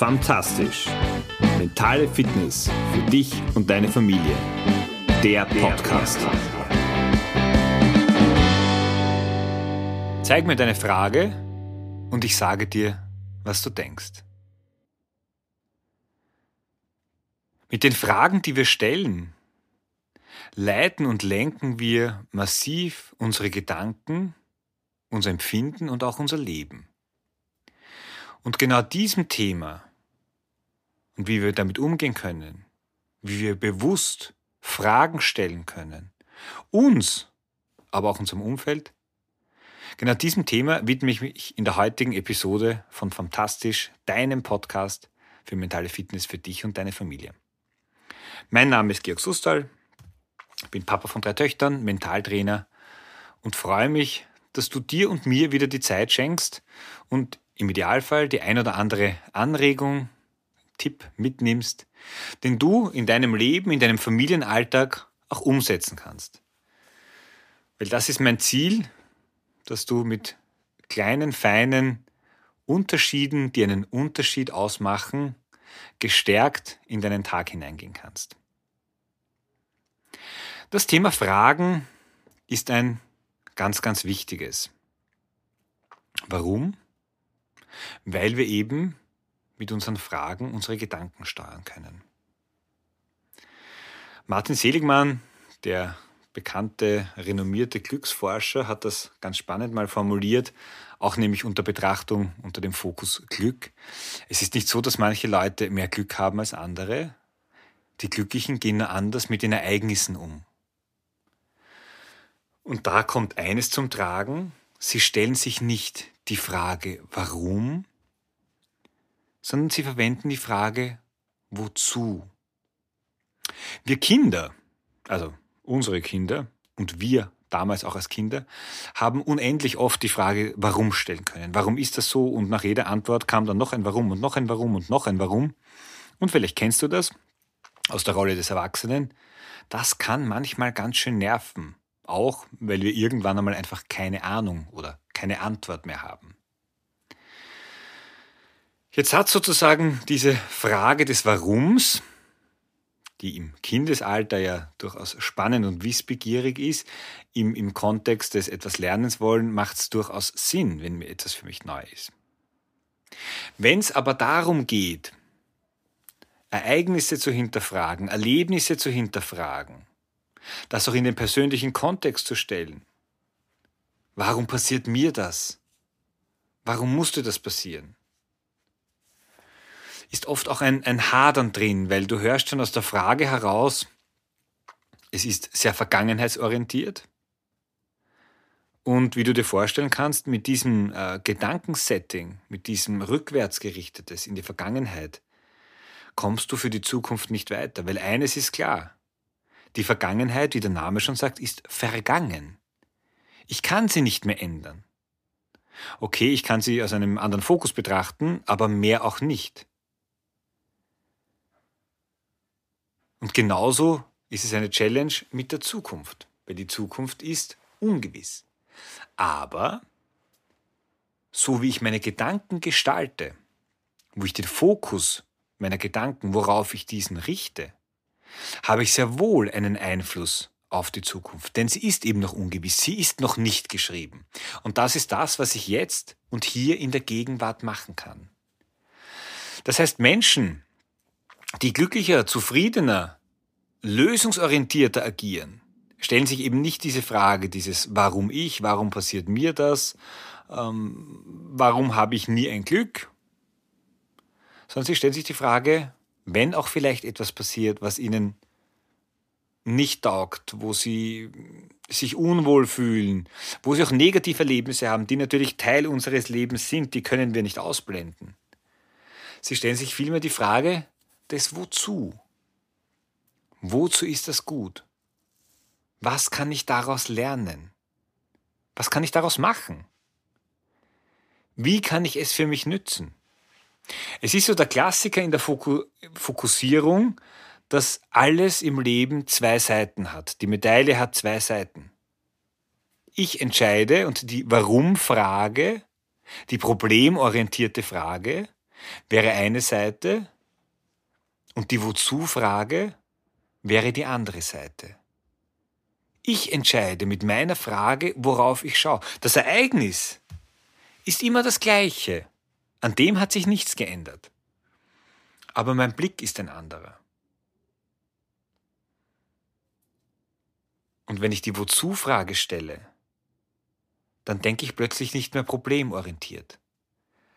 Fantastisch. Mentale Fitness für dich und deine Familie. Der Podcast. Zeig mir deine Frage und ich sage dir, was du denkst. Mit den Fragen, die wir stellen, leiten und lenken wir massiv unsere Gedanken, unser Empfinden und auch unser Leben. Und genau diesem Thema und wie wir damit umgehen können, wie wir bewusst Fragen stellen können, uns, aber auch unserem Umfeld. Genau diesem Thema widme ich mich in der heutigen Episode von Fantastisch, deinem Podcast für mentale Fitness für dich und deine Familie. Mein Name ist Georg Sustal, bin Papa von drei Töchtern, Mentaltrainer und freue mich, dass du dir und mir wieder die Zeit schenkst und im Idealfall die ein oder andere Anregung, Tipp mitnimmst, den du in deinem Leben, in deinem Familienalltag auch umsetzen kannst. Weil das ist mein Ziel, dass du mit kleinen, feinen Unterschieden, die einen Unterschied ausmachen, gestärkt in deinen Tag hineingehen kannst. Das Thema Fragen ist ein ganz, ganz wichtiges. Warum? Weil wir eben mit unseren Fragen unsere Gedanken steuern können. Martin Seligmann, der bekannte, renommierte Glücksforscher, hat das ganz spannend mal formuliert, auch nämlich unter Betrachtung unter dem Fokus Glück. Es ist nicht so, dass manche Leute mehr Glück haben als andere. Die Glücklichen gehen nur anders mit den Ereignissen um. Und da kommt eines zum Tragen, sie stellen sich nicht die Frage, warum, sondern sie verwenden die Frage, wozu. Wir Kinder, also unsere Kinder und wir damals auch als Kinder, haben unendlich oft die Frage, warum stellen können. Warum ist das so? Und nach jeder Antwort kam dann noch ein Warum und noch ein Warum und noch ein Warum. Und vielleicht kennst du das aus der Rolle des Erwachsenen. Das kann manchmal ganz schön nerven. Auch weil wir irgendwann einmal einfach keine Ahnung oder keine Antwort mehr haben. Jetzt hat sozusagen diese Frage des Warums, die im Kindesalter ja durchaus spannend und wissbegierig ist, im, im Kontext des etwas Lernens wollen, macht es durchaus Sinn, wenn mir etwas für mich neu ist. Wenn es aber darum geht, Ereignisse zu hinterfragen, Erlebnisse zu hinterfragen, das auch in den persönlichen Kontext zu stellen. Warum passiert mir das? Warum musste das passieren? Ist oft auch ein, ein Hadern drin, weil du hörst schon aus der Frage heraus, es ist sehr vergangenheitsorientiert. Und wie du dir vorstellen kannst, mit diesem äh, Gedankensetting, mit diesem rückwärtsgerichtetes in die Vergangenheit, kommst du für die Zukunft nicht weiter. Weil eines ist klar, die Vergangenheit, wie der Name schon sagt, ist vergangen. Ich kann sie nicht mehr ändern. Okay, ich kann sie aus einem anderen Fokus betrachten, aber mehr auch nicht. Und genauso ist es eine Challenge mit der Zukunft, weil die Zukunft ist ungewiss. Aber so wie ich meine Gedanken gestalte, wo ich den Fokus meiner Gedanken, worauf ich diesen richte, habe ich sehr wohl einen Einfluss auf die Zukunft. Denn sie ist eben noch ungewiss, sie ist noch nicht geschrieben. Und das ist das, was ich jetzt und hier in der Gegenwart machen kann. Das heißt, Menschen, die glücklicher, zufriedener, lösungsorientierter agieren, stellen sich eben nicht diese Frage, dieses Warum ich, warum passiert mir das, ähm, warum habe ich nie ein Glück, sondern sie stellen sich die Frage, wenn auch vielleicht etwas passiert, was ihnen nicht taugt, wo sie sich unwohl fühlen, wo sie auch negative Erlebnisse haben, die natürlich Teil unseres Lebens sind, die können wir nicht ausblenden. Sie stellen sich vielmehr die Frage, des Wozu. Wozu ist das gut? Was kann ich daraus lernen? Was kann ich daraus machen? Wie kann ich es für mich nützen? Es ist so der Klassiker in der Fokussierung, dass alles im Leben zwei Seiten hat. Die Medaille hat zwei Seiten. Ich entscheide und die Warum-Frage, die problemorientierte Frage, wäre eine Seite und die Wozu-Frage wäre die andere Seite. Ich entscheide mit meiner Frage, worauf ich schaue. Das Ereignis ist immer das gleiche. An dem hat sich nichts geändert. Aber mein Blick ist ein anderer. Und wenn ich die Wozu-Frage stelle, dann denke ich plötzlich nicht mehr problemorientiert,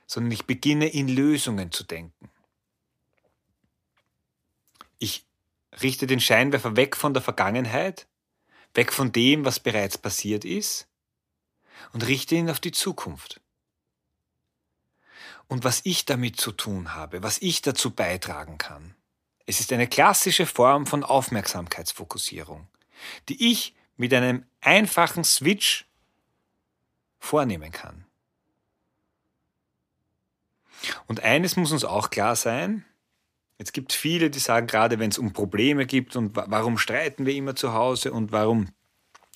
sondern ich beginne in Lösungen zu denken. Ich richte den Scheinwerfer weg von der Vergangenheit, weg von dem, was bereits passiert ist, und richte ihn auf die Zukunft. Und was ich damit zu tun habe, was ich dazu beitragen kann. Es ist eine klassische Form von Aufmerksamkeitsfokussierung die ich mit einem einfachen Switch vornehmen kann. Und eines muss uns auch klar sein, Jetzt gibt es viele, die sagen, gerade wenn es um Probleme gibt und warum streiten wir immer zu Hause und warum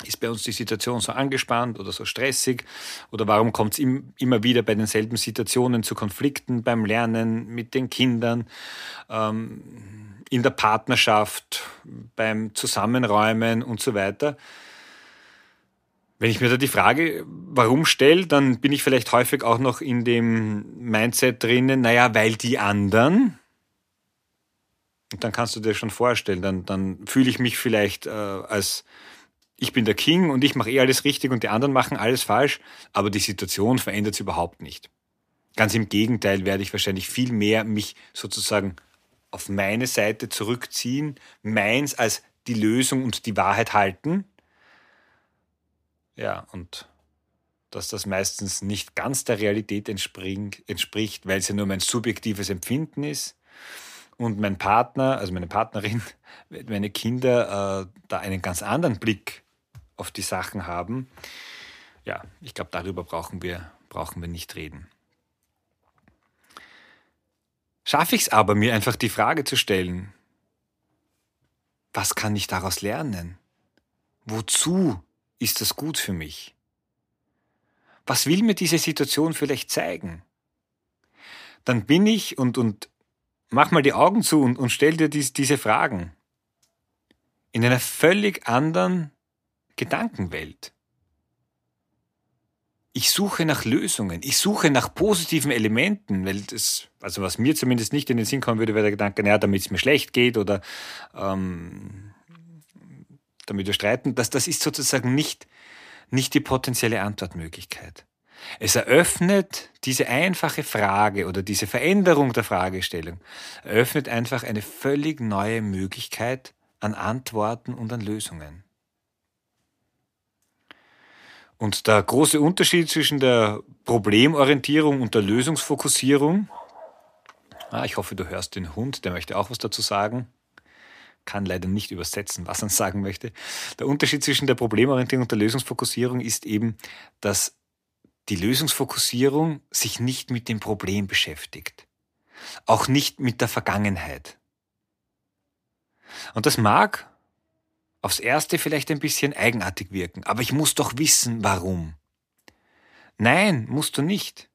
ist bei uns die Situation so angespannt oder so stressig oder warum kommt es immer wieder bei denselben Situationen zu Konflikten beim Lernen mit den Kindern. Ähm, in der Partnerschaft, beim Zusammenräumen und so weiter. Wenn ich mir da die Frage, warum stelle, dann bin ich vielleicht häufig auch noch in dem Mindset drinnen, naja, weil die anderen. Und dann kannst du dir schon vorstellen, dann, dann fühle ich mich vielleicht äh, als ich bin der King und ich mache eh alles richtig und die anderen machen alles falsch, aber die Situation verändert sich überhaupt nicht. Ganz im Gegenteil werde ich wahrscheinlich viel mehr mich sozusagen auf meine Seite zurückziehen, meins als die Lösung und die Wahrheit halten. Ja, und dass das meistens nicht ganz der Realität entspricht, weil es ja nur mein subjektives Empfinden ist und mein Partner, also meine Partnerin, meine Kinder äh, da einen ganz anderen Blick auf die Sachen haben. Ja, ich glaube, darüber brauchen wir, brauchen wir nicht reden. Schaffe ich es aber, mir einfach die Frage zu stellen, was kann ich daraus lernen? Wozu ist das gut für mich? Was will mir diese Situation vielleicht zeigen? Dann bin ich und, und mach mal die Augen zu und, und stell dir dies, diese Fragen in einer völlig anderen Gedankenwelt. Ich suche nach Lösungen, ich suche nach positiven Elementen, weil das, also was mir zumindest nicht in den Sinn kommen würde, wäre der Gedanke, naja, damit es mir schlecht geht oder ähm, damit wir streiten, das, das ist sozusagen nicht, nicht die potenzielle Antwortmöglichkeit. Es eröffnet diese einfache Frage oder diese Veränderung der Fragestellung, eröffnet einfach eine völlig neue Möglichkeit an Antworten und an Lösungen. Und der große Unterschied zwischen der Problemorientierung und der Lösungsfokussierung, ah, ich hoffe, du hörst den Hund, der möchte auch was dazu sagen, kann leider nicht übersetzen, was er sagen möchte. Der Unterschied zwischen der Problemorientierung und der Lösungsfokussierung ist eben, dass die Lösungsfokussierung sich nicht mit dem Problem beschäftigt, auch nicht mit der Vergangenheit. Und das mag aufs erste vielleicht ein bisschen eigenartig wirken, aber ich muss doch wissen, warum. Nein, musst du nicht.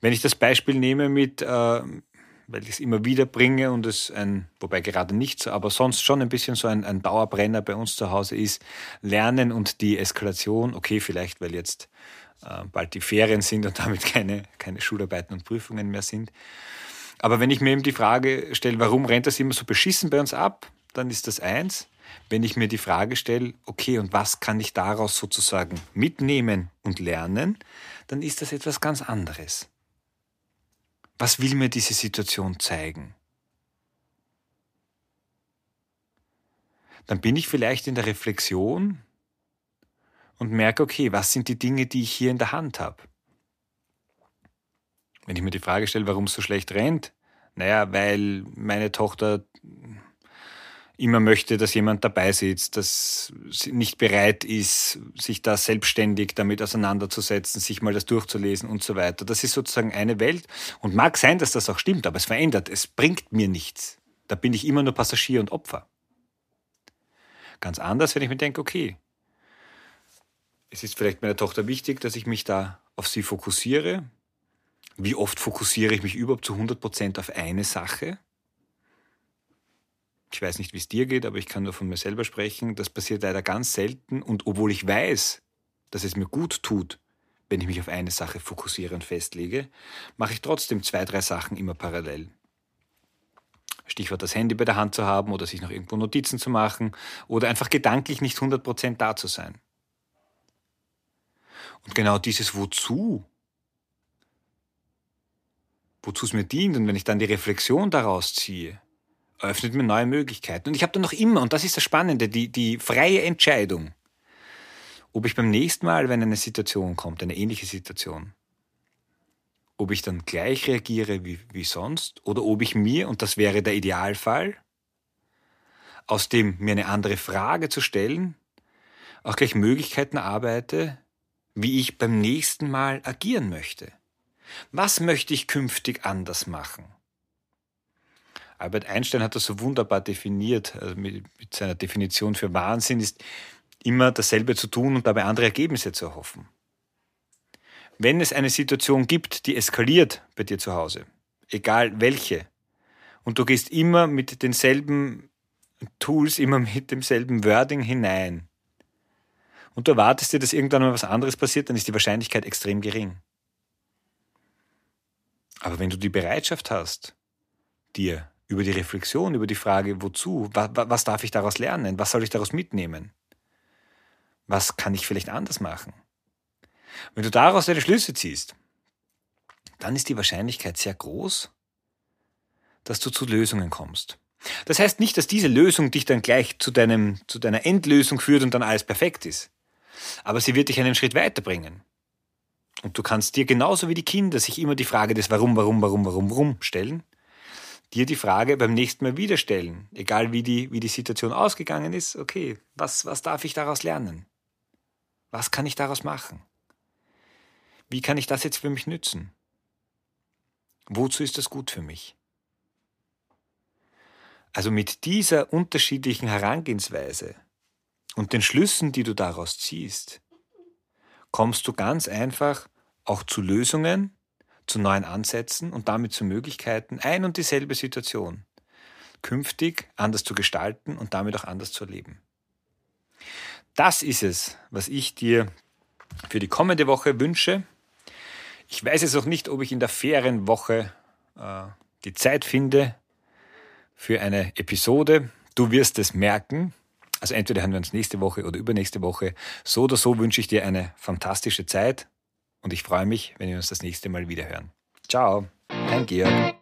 Wenn ich das Beispiel nehme mit, äh, weil ich es immer wieder bringe und es ein, wobei gerade nicht so, aber sonst schon ein bisschen so ein, ein Dauerbrenner bei uns zu Hause ist, Lernen und die Eskalation, okay, vielleicht weil jetzt bald die Ferien sind und damit keine, keine Schularbeiten und Prüfungen mehr sind. Aber wenn ich mir eben die Frage stelle, warum rennt das immer so beschissen bei uns ab, dann ist das eins wenn ich mir die Frage stelle, okay, und was kann ich daraus sozusagen mitnehmen und lernen, dann ist das etwas ganz anderes. Was will mir diese Situation zeigen? Dann bin ich vielleicht in der Reflexion und merke, okay, was sind die Dinge, die ich hier in der Hand habe? Wenn ich mir die Frage stelle, warum es so schlecht rennt, naja, weil meine Tochter immer möchte, dass jemand dabei sitzt, dass sie nicht bereit ist, sich da selbstständig damit auseinanderzusetzen, sich mal das durchzulesen und so weiter. Das ist sozusagen eine Welt. Und mag sein, dass das auch stimmt, aber es verändert. Es bringt mir nichts. Da bin ich immer nur Passagier und Opfer. Ganz anders, wenn ich mir denke, okay, es ist vielleicht meiner Tochter wichtig, dass ich mich da auf sie fokussiere. Wie oft fokussiere ich mich überhaupt zu 100% auf eine Sache? Ich weiß nicht, wie es dir geht, aber ich kann nur von mir selber sprechen. Das passiert leider ganz selten und obwohl ich weiß, dass es mir gut tut, wenn ich mich auf eine Sache fokussiere und festlege, mache ich trotzdem zwei, drei Sachen immer parallel. Stichwort das Handy bei der Hand zu haben oder sich noch irgendwo Notizen zu machen oder einfach gedanklich nicht 100% da zu sein. Und genau dieses Wozu, wozu es mir dient und wenn ich dann die Reflexion daraus ziehe, öffnet mir neue Möglichkeiten. Und ich habe dann noch immer, und das ist das Spannende, die, die freie Entscheidung, ob ich beim nächsten Mal, wenn eine Situation kommt, eine ähnliche Situation, ob ich dann gleich reagiere wie, wie sonst oder ob ich mir, und das wäre der Idealfall, aus dem mir eine andere Frage zu stellen, auch gleich Möglichkeiten arbeite, wie ich beim nächsten Mal agieren möchte. Was möchte ich künftig anders machen? Albert Einstein hat das so wunderbar definiert, also mit, mit seiner Definition für Wahnsinn ist immer dasselbe zu tun und dabei andere Ergebnisse zu erhoffen. Wenn es eine Situation gibt, die eskaliert bei dir zu Hause, egal welche, und du gehst immer mit denselben Tools, immer mit demselben Wording hinein, und du erwartest dir, dass irgendwann mal was anderes passiert, dann ist die Wahrscheinlichkeit extrem gering. Aber wenn du die Bereitschaft hast, dir über die Reflexion, über die Frage, wozu, was, was darf ich daraus lernen, was soll ich daraus mitnehmen, was kann ich vielleicht anders machen, wenn du daraus deine Schlüsse ziehst, dann ist die Wahrscheinlichkeit sehr groß, dass du zu Lösungen kommst. Das heißt nicht, dass diese Lösung dich dann gleich zu, deinem, zu deiner Endlösung führt und dann alles perfekt ist. Aber sie wird dich einen Schritt weiterbringen. Und du kannst dir genauso wie die Kinder sich immer die Frage des Warum, Warum, Warum, Warum, Warum stellen, dir die Frage beim nächsten Mal wieder stellen. Egal wie die, wie die Situation ausgegangen ist, okay, was, was darf ich daraus lernen? Was kann ich daraus machen? Wie kann ich das jetzt für mich nützen? Wozu ist das gut für mich? Also mit dieser unterschiedlichen Herangehensweise und den Schlüssen, die du daraus ziehst, kommst du ganz einfach auch zu Lösungen, zu neuen Ansätzen und damit zu Möglichkeiten, ein und dieselbe Situation künftig anders zu gestalten und damit auch anders zu erleben. Das ist es, was ich dir für die kommende Woche wünsche. Ich weiß jetzt noch nicht, ob ich in der Ferienwoche äh, die Zeit finde für eine Episode. Du wirst es merken. Also entweder hören wir uns nächste Woche oder übernächste Woche. So oder so wünsche ich dir eine fantastische Zeit und ich freue mich, wenn wir uns das nächste Mal wieder hören. Ciao, dein Georg.